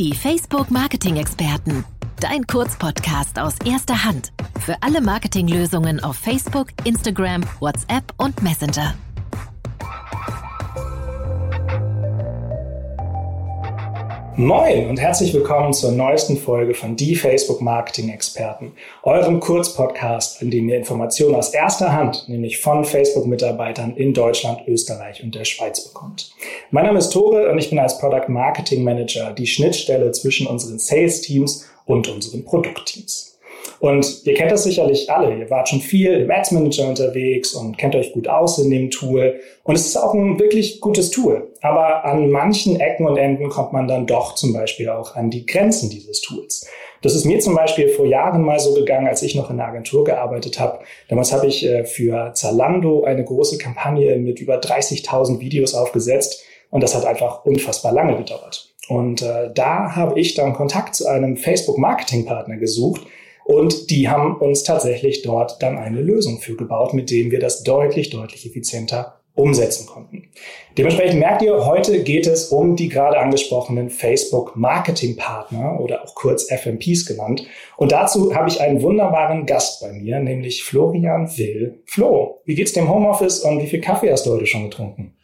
Die Facebook Marketing Experten. Dein Kurzpodcast aus erster Hand. Für alle Marketinglösungen auf Facebook, Instagram, WhatsApp und Messenger. Moin und herzlich willkommen zur neuesten Folge von Die Facebook Marketing Experten, eurem Kurzpodcast, in dem ihr Informationen aus erster Hand, nämlich von Facebook-Mitarbeitern in Deutschland, Österreich und der Schweiz bekommt. Mein Name ist Tore und ich bin als Product Marketing Manager die Schnittstelle zwischen unseren Sales Teams und unseren Produktteams. Und ihr kennt das sicherlich alle. Ihr wart schon viel im Ads Manager unterwegs und kennt euch gut aus in dem Tool. Und es ist auch ein wirklich gutes Tool. Aber an manchen Ecken und Enden kommt man dann doch zum Beispiel auch an die Grenzen dieses Tools. Das ist mir zum Beispiel vor Jahren mal so gegangen, als ich noch in der Agentur gearbeitet habe. Damals habe ich äh, für Zalando eine große Kampagne mit über 30.000 Videos aufgesetzt. Und das hat einfach unfassbar lange gedauert. Und äh, da habe ich dann Kontakt zu einem Facebook-Marketing-Partner gesucht, und die haben uns tatsächlich dort dann eine Lösung für gebaut, mit dem wir das deutlich, deutlich effizienter umsetzen konnten. Dementsprechend merkt ihr, heute geht es um die gerade angesprochenen Facebook Marketing Partner oder auch kurz FMPs genannt. Und dazu habe ich einen wunderbaren Gast bei mir, nämlich Florian Will. Flo, wie geht's dem Homeoffice und wie viel Kaffee hast du heute schon getrunken?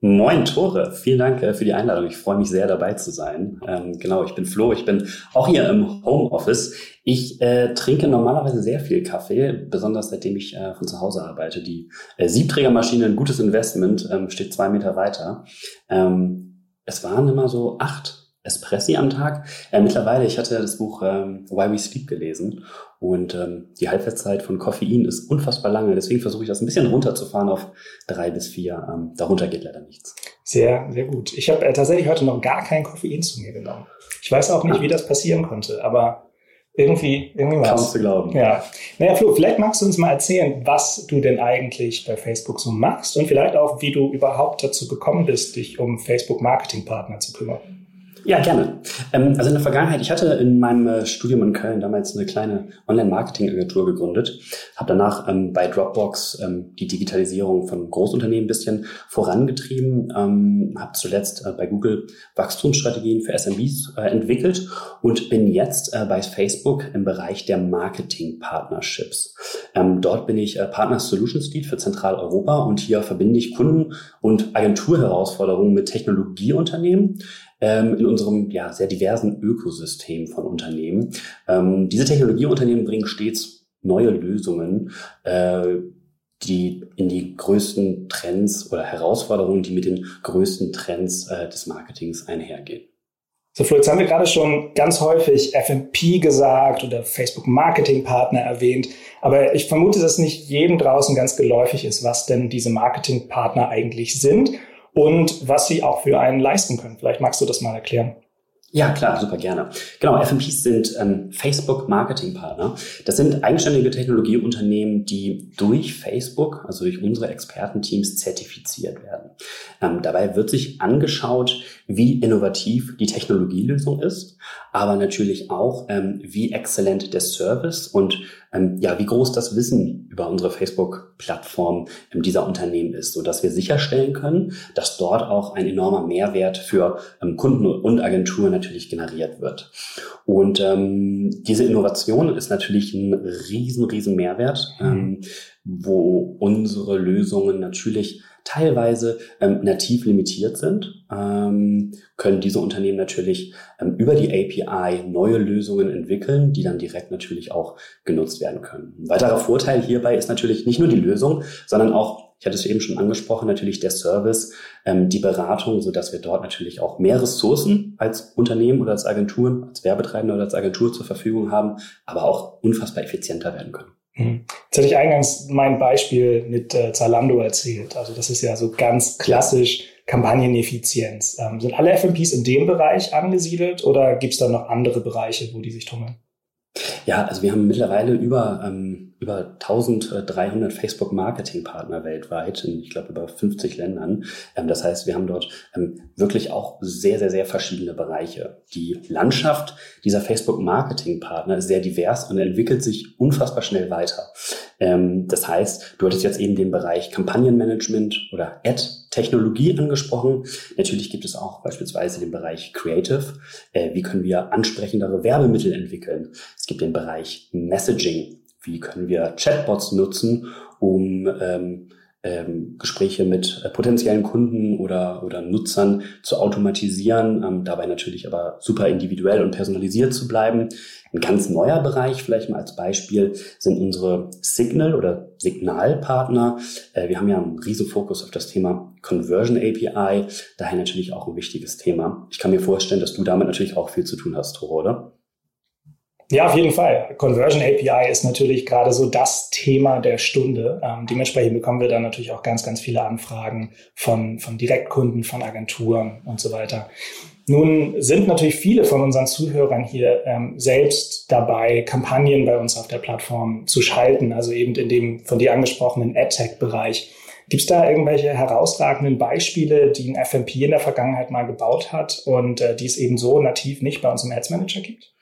Moin Tore, vielen Dank äh, für die Einladung. Ich freue mich sehr dabei zu sein. Ähm, genau, ich bin Flo, ich bin auch hier im Homeoffice. Ich äh, trinke normalerweise sehr viel Kaffee, besonders seitdem ich äh, von zu Hause arbeite. Die äh, Siebträgermaschine, ein gutes Investment, ähm, steht zwei Meter weiter. Ähm, es waren immer so acht Espressi am Tag. Äh, mittlerweile, ich hatte das Buch ähm, Why We Sleep gelesen und ähm, die Halbwertszeit von Koffein ist unfassbar lange. Deswegen versuche ich das ein bisschen runterzufahren auf drei bis vier. Ähm, darunter geht leider nichts. Sehr, sehr gut. Ich habe äh, tatsächlich heute noch gar kein Koffein zu mir genommen. Ich weiß auch nicht, ah. wie das passieren konnte, aber irgendwie, irgendwie was. Kaum zu glauben. Ja. Naja, Flo, vielleicht magst du uns mal erzählen, was du denn eigentlich bei Facebook so machst und vielleicht auch, wie du überhaupt dazu gekommen bist, dich um Facebook Marketing Partner zu kümmern. Ja, gerne. Ähm, also in der Vergangenheit, ich hatte in meinem äh, Studium in Köln damals eine kleine Online-Marketing-Agentur gegründet, habe danach ähm, bei Dropbox ähm, die Digitalisierung von Großunternehmen ein bisschen vorangetrieben, habe zuletzt äh, bei Google Wachstumsstrategien für SMBs äh, entwickelt und bin jetzt bei Facebook im Bereich der Marketing-Partnerships. Dort bin ich Partner Solutions Lead für Zentraleuropa und hier verbinde ich Kunden- und Agenturherausforderungen mit Technologieunternehmen ähm, in unserem ja, sehr diversen Ökosystem von Unternehmen. Ähm, diese Technologieunternehmen bringen stets neue Lösungen, äh, die in die größten Trends oder Herausforderungen, die mit den größten Trends äh, des Marketings einhergehen. So, Flo, jetzt haben wir gerade schon ganz häufig FMP gesagt oder Facebook Marketing Partner erwähnt. Aber ich vermute, dass nicht jedem draußen ganz geläufig ist, was denn diese Marketing Partner eigentlich sind und was sie auch für einen leisten können. Vielleicht magst du das mal erklären. Ja, klar, super gerne. Genau, FMPs sind ähm, Facebook Marketing Partner. Das sind eigenständige Technologieunternehmen, die durch Facebook, also durch unsere Expertenteams zertifiziert werden. Ähm, dabei wird sich angeschaut, wie innovativ die Technologielösung ist, aber natürlich auch, ähm, wie exzellent der Service und ja, wie groß das Wissen über unsere Facebook-Plattform ähm, dieser Unternehmen ist, so dass wir sicherstellen können, dass dort auch ein enormer Mehrwert für ähm, Kunden und Agenturen natürlich generiert wird. Und ähm, diese Innovation ist natürlich ein riesen, riesen Mehrwert, mhm. ähm, wo unsere Lösungen natürlich teilweise ähm, nativ limitiert sind, ähm, können diese Unternehmen natürlich ähm, über die API neue Lösungen entwickeln, die dann direkt natürlich auch genutzt werden können. Ein weiterer Vorteil hierbei ist natürlich nicht nur die Lösung, sondern auch ich hatte es eben schon angesprochen, natürlich der Service, ähm, die Beratung, so dass wir dort natürlich auch mehr Ressourcen als Unternehmen oder als Agenturen, als Werbetreibende oder als Agentur zur Verfügung haben, aber auch unfassbar effizienter werden können. Mhm. Jetzt hatte ich eingangs mein Beispiel mit äh, Zalando erzählt. Also das ist ja so ganz klassisch Kampagneneffizienz. Ähm, sind alle FMPs in dem Bereich angesiedelt oder gibt es da noch andere Bereiche, wo die sich tummeln? Ja, also wir haben mittlerweile über, ähm, über 1300 Facebook-Marketing-Partner weltweit, in, ich glaube, über 50 Ländern. Ähm, das heißt, wir haben dort ähm, wirklich auch sehr, sehr, sehr verschiedene Bereiche. Die Landschaft dieser Facebook-Marketing-Partner ist sehr divers und entwickelt sich unfassbar schnell weiter. Ähm, das heißt, du hattest jetzt eben den Bereich Kampagnenmanagement oder Ad Technologie angesprochen. Natürlich gibt es auch beispielsweise den Bereich Creative. Äh, wie können wir ansprechendere Werbemittel entwickeln? Es gibt den Bereich Messaging. Wie können wir Chatbots nutzen, um ähm, ähm, Gespräche mit äh, potenziellen Kunden oder, oder Nutzern zu automatisieren, ähm, dabei natürlich aber super individuell und personalisiert zu bleiben. Ein ganz neuer Bereich, vielleicht mal als Beispiel, sind unsere Signal- oder Signalpartner. Äh, wir haben ja einen riesen Fokus auf das Thema Conversion API, daher natürlich auch ein wichtiges Thema. Ich kann mir vorstellen, dass du damit natürlich auch viel zu tun hast, Toro, oder? Ja, auf jeden Fall. Conversion API ist natürlich gerade so das Thema der Stunde. Ähm, dementsprechend bekommen wir dann natürlich auch ganz, ganz viele Anfragen von, von Direktkunden, von Agenturen und so weiter. Nun sind natürlich viele von unseren Zuhörern hier ähm, selbst dabei, Kampagnen bei uns auf der Plattform zu schalten, also eben in dem von dir angesprochenen AdTech-Bereich. Gibt es da irgendwelche herausragenden Beispiele, die ein FMP in der Vergangenheit mal gebaut hat und äh, die es eben so nativ nicht bei uns im Ads Manager gibt?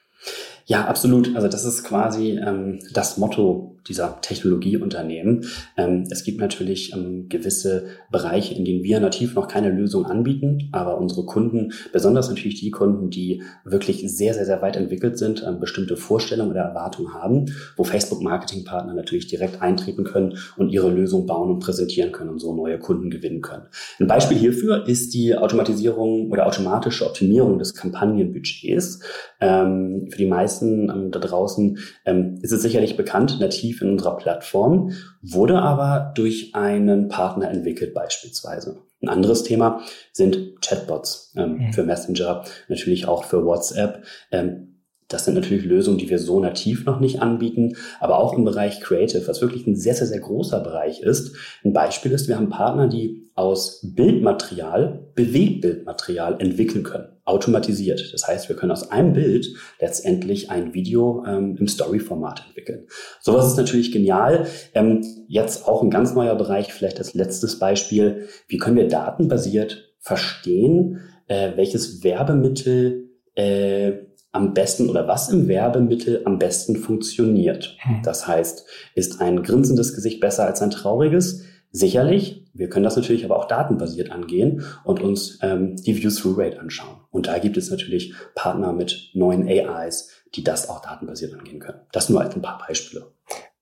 Ja, absolut. Also das ist quasi ähm, das Motto dieser Technologieunternehmen. Ähm, es gibt natürlich ähm, gewisse Bereiche, in denen wir nativ noch keine Lösung anbieten, aber unsere Kunden, besonders natürlich die Kunden, die wirklich sehr, sehr, sehr weit entwickelt sind, ähm, bestimmte Vorstellungen oder Erwartungen haben, wo Facebook-Marketing-Partner natürlich direkt eintreten können und ihre Lösung bauen und präsentieren können und so neue Kunden gewinnen können. Ein Beispiel hierfür ist die Automatisierung oder automatische Optimierung des Kampagnenbudgets. Ähm, für die meisten ähm, da draußen ähm, ist es sicherlich bekannt, nativ in unserer Plattform, wurde aber durch einen Partner entwickelt beispielsweise. Ein anderes Thema sind Chatbots ähm, mhm. für Messenger, natürlich auch für WhatsApp. Ähm, das sind natürlich Lösungen, die wir so nativ noch nicht anbieten, aber auch im Bereich Creative, was wirklich ein sehr, sehr, sehr großer Bereich ist. Ein Beispiel ist, wir haben Partner, die aus Bildmaterial Bewegtbildmaterial entwickeln können, automatisiert. Das heißt, wir können aus einem Bild letztendlich ein Video ähm, im Story-Format entwickeln. Sowas ist natürlich genial. Ähm, jetzt auch ein ganz neuer Bereich, vielleicht als letztes Beispiel. Wie können wir datenbasiert verstehen, äh, welches Werbemittel äh, am besten oder was im Werbemittel am besten funktioniert. Hm. Das heißt, ist ein grinsendes Gesicht besser als ein trauriges? Sicherlich. Wir können das natürlich aber auch datenbasiert angehen und uns ähm, die View-Through-Rate anschauen. Und da gibt es natürlich Partner mit neuen AIs, die das auch datenbasiert angehen können. Das nur als ein paar Beispiele.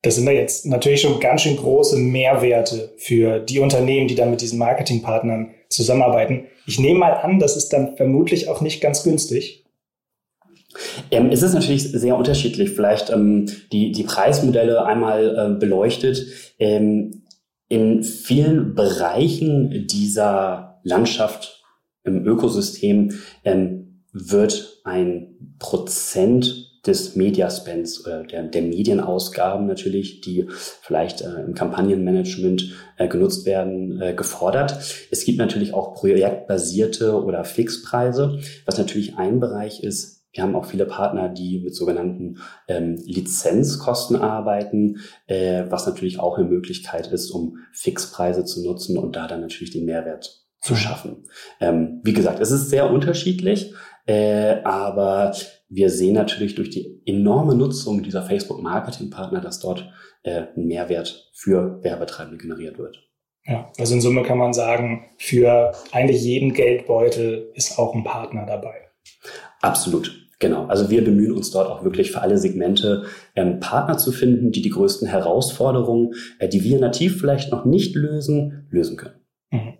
Das sind da jetzt natürlich schon ganz schön große Mehrwerte für die Unternehmen, die dann mit diesen Marketingpartnern zusammenarbeiten. Ich nehme mal an, das ist dann vermutlich auch nicht ganz günstig. Ähm, es ist natürlich sehr unterschiedlich. Vielleicht ähm, die, die Preismodelle einmal äh, beleuchtet. Ähm, in vielen Bereichen dieser Landschaft im Ökosystem ähm, wird ein Prozent des Mediaspends oder der, der Medienausgaben natürlich, die vielleicht äh, im Kampagnenmanagement äh, genutzt werden, äh, gefordert. Es gibt natürlich auch projektbasierte oder Fixpreise, was natürlich ein Bereich ist, wir haben auch viele Partner, die mit sogenannten ähm, Lizenzkosten arbeiten, äh, was natürlich auch eine Möglichkeit ist, um Fixpreise zu nutzen und da dann natürlich den Mehrwert zu mhm. schaffen. Ähm, wie gesagt, es ist sehr unterschiedlich, äh, aber wir sehen natürlich durch die enorme Nutzung dieser Facebook-Marketing-Partner, dass dort äh, ein Mehrwert für Werbetreibende generiert wird. Ja, also in Summe kann man sagen, für eigentlich jeden Geldbeutel ist auch ein Partner dabei. Absolut. Genau, also wir bemühen uns dort auch wirklich für alle Segmente ähm, Partner zu finden, die die größten Herausforderungen, äh, die wir nativ vielleicht noch nicht lösen, lösen können. Mhm.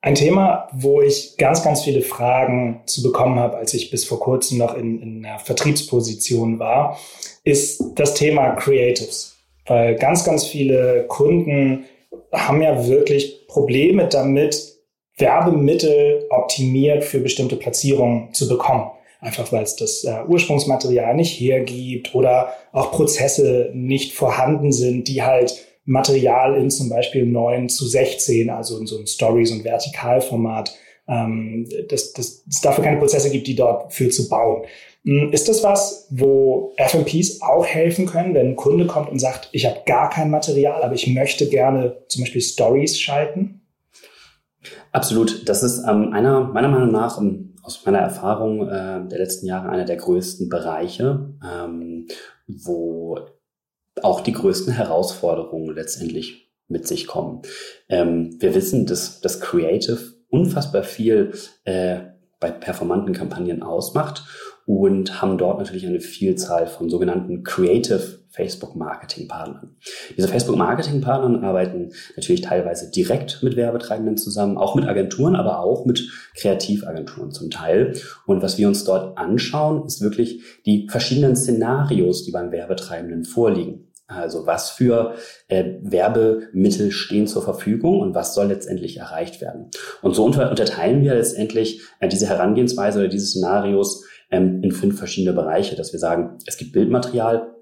Ein Thema, wo ich ganz, ganz viele Fragen zu bekommen habe, als ich bis vor kurzem noch in, in einer Vertriebsposition war, ist das Thema Creatives. Weil ganz, ganz viele Kunden haben ja wirklich Probleme damit, Werbemittel optimiert für bestimmte Platzierungen zu bekommen einfach weil es das äh, Ursprungsmaterial nicht hergibt oder auch Prozesse nicht vorhanden sind, die halt Material in zum Beispiel 9 zu 16, also in so einem Stories- und Vertikalformat, ähm, dass, dass es dafür keine Prozesse gibt, die dort für zu bauen. Hm, ist das was, wo FMPs auch helfen können, wenn ein Kunde kommt und sagt, ich habe gar kein Material, aber ich möchte gerne zum Beispiel Stories schalten? Absolut. Das ist ähm, einer, meiner Meinung nach um, aus meiner Erfahrung äh, der letzten Jahre einer der größten Bereiche, ähm, wo auch die größten Herausforderungen letztendlich mit sich kommen. Ähm, wir wissen, dass das Creative unfassbar viel äh, bei performanten Kampagnen ausmacht und haben dort natürlich eine Vielzahl von sogenannten Creative Facebook Marketing Partnern. Diese Facebook Marketing Partnern arbeiten natürlich teilweise direkt mit Werbetreibenden zusammen, auch mit Agenturen, aber auch mit Kreativagenturen zum Teil. Und was wir uns dort anschauen, ist wirklich die verschiedenen Szenarios, die beim Werbetreibenden vorliegen. Also was für äh, Werbemittel stehen zur Verfügung und was soll letztendlich erreicht werden. Und so unter unterteilen wir letztendlich äh, diese Herangehensweise oder diese Szenarios ähm, in fünf verschiedene Bereiche, dass wir sagen, es gibt Bildmaterial,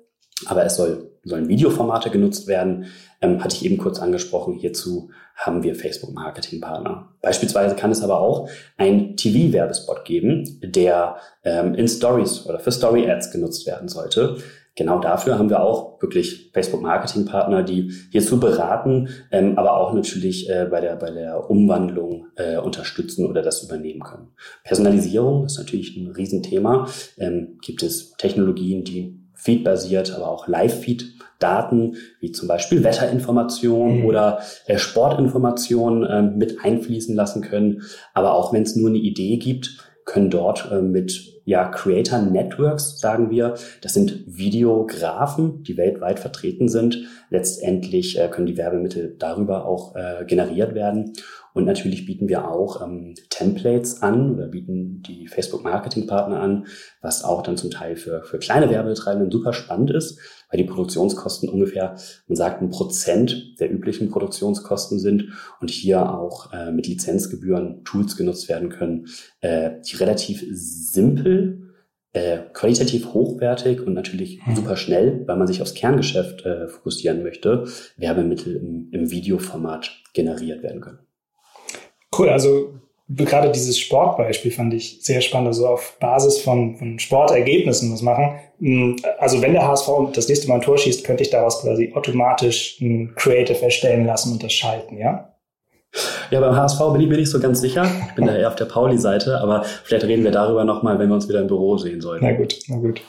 aber es soll, sollen Videoformate genutzt werden. Ähm, hatte ich eben kurz angesprochen. Hierzu haben wir Facebook Marketing Partner. Beispielsweise kann es aber auch ein TV-Werbespot geben, der ähm, in Stories oder für Story Ads genutzt werden sollte genau dafür haben wir auch wirklich Facebook-Marketing-Partner, die hierzu beraten, ähm, aber auch natürlich äh, bei, der, bei der Umwandlung äh, unterstützen oder das übernehmen können. Personalisierung ist natürlich ein Riesenthema. Ähm, gibt es Technologien, die Feed-basiert, aber auch Live-Feed-Daten, wie zum Beispiel Wetterinformationen mhm. oder äh, Sportinformationen äh, mit einfließen lassen können. Aber auch wenn es nur eine Idee gibt, können dort äh, mit ja, Creator Networks, sagen wir. Das sind Videografen, die weltweit vertreten sind. Letztendlich äh, können die Werbemittel darüber auch äh, generiert werden. Und natürlich bieten wir auch ähm, Templates an oder bieten die Facebook Marketing Partner an, was auch dann zum Teil für, für kleine Werbetreibenden super spannend ist, weil die Produktionskosten ungefähr, man sagt, ein Prozent der üblichen Produktionskosten sind und hier auch äh, mit Lizenzgebühren Tools genutzt werden können, äh, die relativ simpel äh, qualitativ hochwertig und natürlich mhm. super schnell, weil man sich aufs Kerngeschäft äh, fokussieren möchte, Werbemittel im, im Videoformat generiert werden können. Cool, also gerade dieses Sportbeispiel fand ich sehr spannend, also auf Basis von, von Sportergebnissen was machen. Hm, also wenn der HSV das nächste Mal ein Tor schießt, könnte ich daraus quasi automatisch ein Creative erstellen lassen und das schalten, ja? Ja, beim HSV bin ich mir nicht so ganz sicher. Ich bin da eher auf der Pauli-Seite, aber vielleicht reden wir darüber nochmal, wenn wir uns wieder im Büro sehen sollten. Na gut, na gut.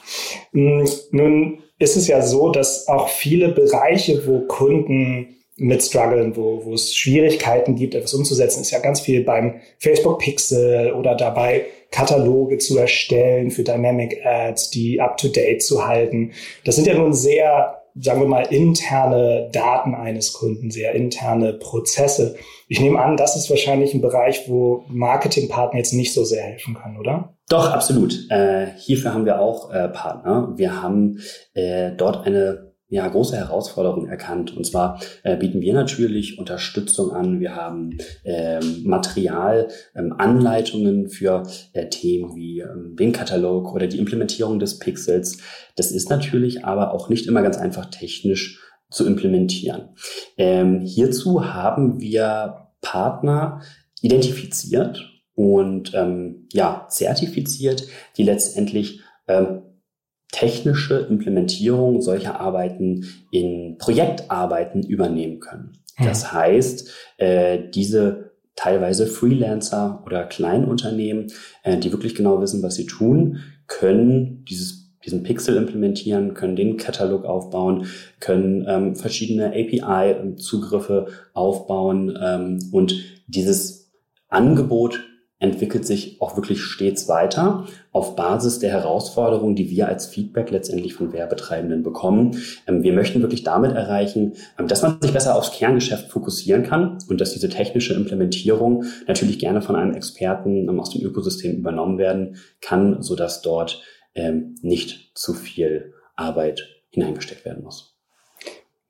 Hm, nun ist es ja so, dass auch viele Bereiche, wo Kunden mit strugglen, wo, wo es Schwierigkeiten gibt, etwas umzusetzen, ist ja ganz viel beim Facebook Pixel oder dabei, Kataloge zu erstellen für Dynamic Ads, die up to date zu halten. Das sind ja nun sehr, sagen wir mal, interne Daten eines Kunden, sehr interne Prozesse. Ich nehme an, das ist wahrscheinlich ein Bereich, wo Marketingpartner jetzt nicht so sehr helfen können, oder? Doch, absolut. Äh, hierfür haben wir auch äh, Partner. Wir haben äh, dort eine ja, große Herausforderung erkannt. Und zwar äh, bieten wir natürlich Unterstützung an. Wir haben ähm, Material, ähm, Anleitungen für äh, Themen wie ähm, den Katalog oder die Implementierung des Pixels. Das ist natürlich aber auch nicht immer ganz einfach technisch zu implementieren. Ähm, hierzu haben wir Partner identifiziert und ähm, ja zertifiziert, die letztendlich ähm, technische Implementierung solcher Arbeiten in Projektarbeiten übernehmen können. Hm. Das heißt, äh, diese teilweise Freelancer oder Kleinunternehmen, äh, die wirklich genau wissen, was sie tun, können dieses diesen Pixel implementieren, können den Katalog aufbauen, können ähm, verschiedene API-Zugriffe aufbauen ähm, und dieses Angebot entwickelt sich auch wirklich stets weiter auf Basis der Herausforderungen, die wir als Feedback letztendlich von Werbetreibenden bekommen. Ähm, wir möchten wirklich damit erreichen, ähm, dass man sich besser aufs Kerngeschäft fokussieren kann und dass diese technische Implementierung natürlich gerne von einem Experten ähm, aus dem Ökosystem übernommen werden kann, sodass dort nicht zu viel Arbeit hineingesteckt werden muss.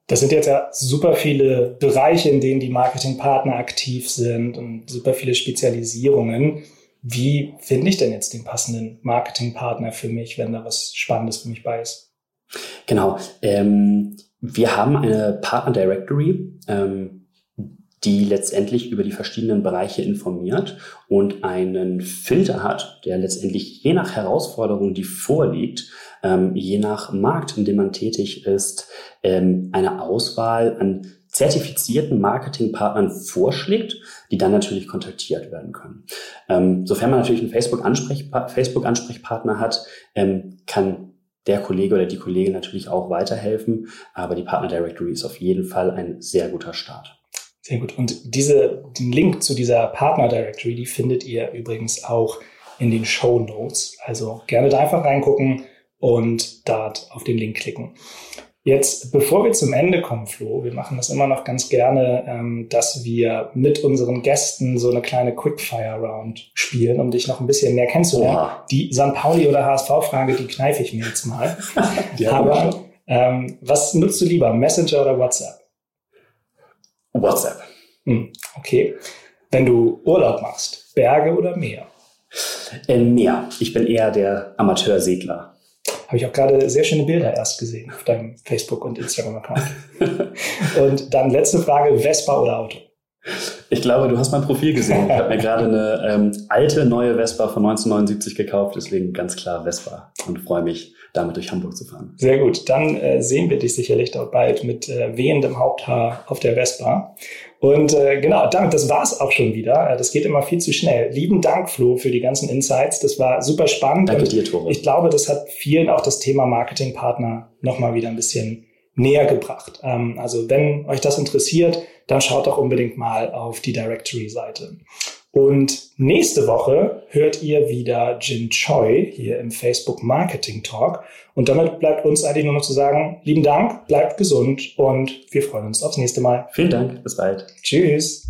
Das sind jetzt ja super viele Bereiche, in denen die Marketingpartner aktiv sind und super viele Spezialisierungen. Wie finde ich denn jetzt den passenden Marketingpartner für mich, wenn da was Spannendes für mich bei ist? Genau. Ähm, wir haben eine Partner Directory. Ähm, die letztendlich über die verschiedenen Bereiche informiert und einen Filter hat, der letztendlich je nach Herausforderung, die vorliegt, ähm, je nach Markt, in dem man tätig ist, ähm, eine Auswahl an zertifizierten Marketingpartnern vorschlägt, die dann natürlich kontaktiert werden können. Ähm, sofern man natürlich einen Facebook-Ansprechpartner Facebook hat, ähm, kann der Kollege oder die Kollegin natürlich auch weiterhelfen. Aber die Partner Directory ist auf jeden Fall ein sehr guter Start. Sehr gut. Und diese, den Link zu dieser Partner Directory, die findet ihr übrigens auch in den Show Notes. Also gerne da einfach reingucken und dort auf den Link klicken. Jetzt, bevor wir zum Ende kommen, Flo, wir machen das immer noch ganz gerne, ähm, dass wir mit unseren Gästen so eine kleine Quickfire-Round spielen, um dich noch ein bisschen mehr kennenzulernen. Oha. Die St. Pauli- oder HSV-Frage, die kneife ich mir jetzt mal. Aber ähm, was nutzt du lieber, Messenger oder WhatsApp? WhatsApp. Hm, okay. Wenn du Urlaub machst, Berge oder Meer? Äh, Meer. Ich bin eher der Amateursegler. Habe ich auch gerade sehr schöne Bilder erst gesehen auf deinem Facebook- und Instagram-Account. und dann letzte Frage, Vespa oder Auto? Ich glaube, du hast mein Profil gesehen. Ich habe mir gerade eine ähm, alte, neue Vespa von 1979 gekauft, deswegen ganz klar Vespa und freue mich, damit durch Hamburg zu fahren. Sehr gut. Dann äh, sehen wir dich sicherlich dort bald mit äh, wehendem Haupthaar auf der Vespa. Und äh, genau, damit, das war's auch schon wieder. Äh, das geht immer viel zu schnell. Lieben Dank, Flo, für die ganzen Insights. Das war super spannend. Danke dir, Tore. Ich glaube, das hat vielen auch das Thema Marketingpartner nochmal wieder ein bisschen näher gebracht. Ähm, also wenn euch das interessiert, dann schaut doch unbedingt mal auf die Directory-Seite. Und nächste Woche hört ihr wieder Jin Choi hier im Facebook Marketing Talk. Und damit bleibt uns eigentlich nur noch zu sagen, lieben Dank, bleibt gesund und wir freuen uns aufs nächste Mal. Vielen Dank, bis bald. Tschüss.